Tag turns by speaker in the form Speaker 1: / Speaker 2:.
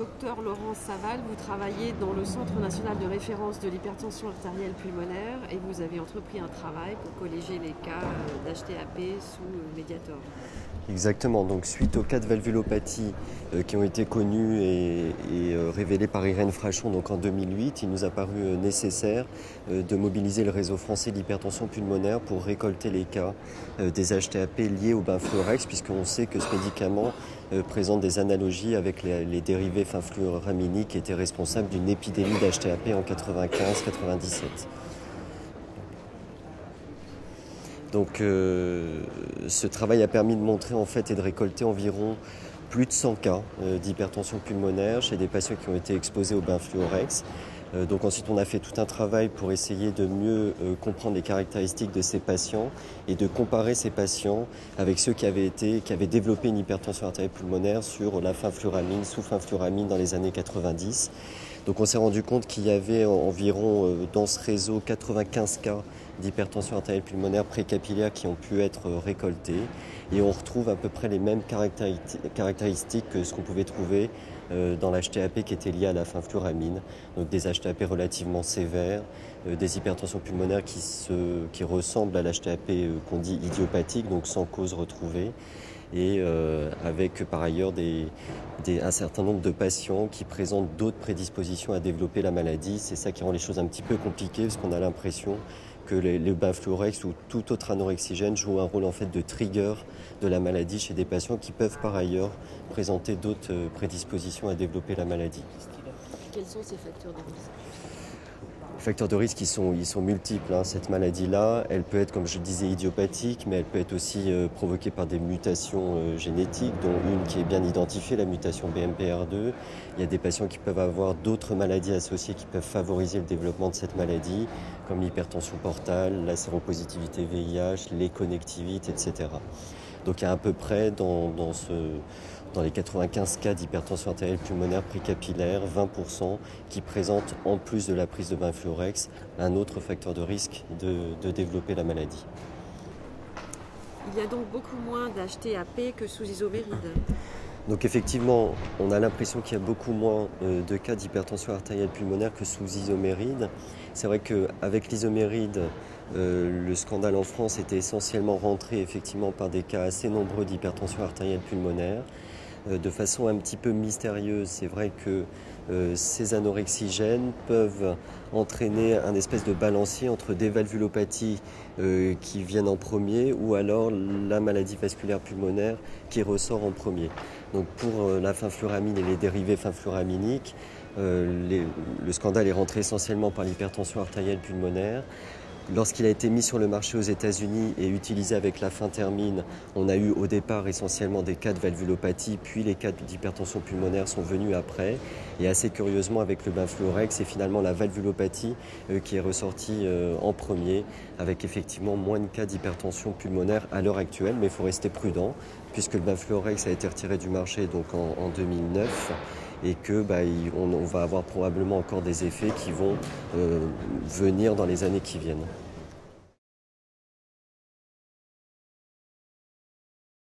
Speaker 1: docteur Laurence Saval, vous travaillez dans le Centre national de référence de l'hypertension artérielle pulmonaire et vous avez entrepris un travail pour colléger les cas d'HTAP sous Mediator.
Speaker 2: Exactement, donc suite aux cas de valvulopathie euh, qui ont été connus et, révélés par Irène Frachon donc en 2008, il nous a paru nécessaire de mobiliser le réseau français d'hypertension pulmonaire pour récolter les cas des HTAP liés au benfluorex, puisqu'on sait que ce médicament présente des analogies avec les, dérivés fluoraminiques qui étaient responsables d'une épidémie d'HTAP en 95-97. Donc euh, ce travail a permis de montrer en fait et de récolter environ plus de 100 cas euh, d'hypertension pulmonaire chez des patients qui ont été exposés au benfluorex. Euh, donc ensuite, on a fait tout un travail pour essayer de mieux euh, comprendre les caractéristiques de ces patients et de comparer ces patients avec ceux qui avaient été, qui avaient développé une hypertension artérielle pulmonaire sur la finfluramine, sous finfluramine dans les années 90. Donc on s'est rendu compte qu'il y avait environ euh, dans ce réseau 95 cas d'hypertension artérielle pulmonaire précapillaire qui ont pu être récoltés et on retrouve à peu près les mêmes caractéristiques que ce qu'on pouvait trouver euh, dans l'HTAP qui était lié à la finfluramine, donc des HTAP relativement sévères, euh, des hypertensions pulmonaires qui, se, qui ressemblent à l'HTAP euh, qu'on dit idiopathique, donc sans cause retrouvée, et avec par ailleurs des, un certain nombre de patients qui présentent d'autres prédispositions à développer la maladie. C'est ça qui rend les choses un petit peu compliquées parce qu'on a l'impression que les, le Bafluorex ou tout autre anorexigène joue un rôle en fait de trigger de la maladie chez des patients qui peuvent par ailleurs présenter d'autres euh, prédispositions à développer la maladie.
Speaker 1: Quels sont ces facteurs de risque?
Speaker 2: les facteurs de risque, ils sont, ils sont multiples. Hein. Cette maladie-là, elle peut être, comme je disais, idiopathique, mais elle peut être aussi euh, provoquée par des mutations euh, génétiques, dont une qui est bien identifiée, la mutation BMPR2. Il y a des patients qui peuvent avoir d'autres maladies associées qui peuvent favoriser le développement de cette maladie, comme l'hypertension portale, la séropositivité VIH, les connectivites, etc. Donc il y a à peu près dans, les 95 cas d'hypertension artérielle pulmonaire précapillaire, 20% qui présentent en plus de la prise de benfluorex un autre facteur de risque de, de développer la maladie.
Speaker 1: Il y a donc beaucoup moins d'HTAP que sous isoméride.
Speaker 2: Donc effectivement, on a l'impression qu'il y a beaucoup moins euh, de cas d'hypertension artérielle pulmonaire que sous isoméride. C'est vrai qu'avec l'isoméride, euh, le scandale en France était essentiellement rentré effectivement par des cas assez nombreux d'hypertension artérielle pulmonaire. Euh, de façon un petit peu mystérieuse, c'est vrai que euh, ces anorexigènes peuvent entraîner un espèce de balancier entre des valvulopathies qui viennent en premier ou alors la maladie vasculaire pulmonaire qui ressort en premier. Donc pour la finfluramine et les dérivés finfluraminiques, le scandale est rentré essentiellement par l'hypertension artérielle pulmonaire. Lorsqu'il a été mis sur le marché aux États-Unis et utilisé avec la fin termine, on a eu au départ essentiellement des cas de valvulopathie, puis les cas d'hypertension pulmonaire sont venus après. Et assez curieusement, avec le Benfluorex, c'est finalement la valvulopathie euh, qui est ressortie euh, en premier, avec effectivement moins de cas d'hypertension pulmonaire à l'heure actuelle. Mais il faut rester prudent, puisque le Benfluorex a été retiré du marché donc en, 2009 et que bah, on, va avoir probablement encore des effets qui vont euh, venir dans les années qui viennent.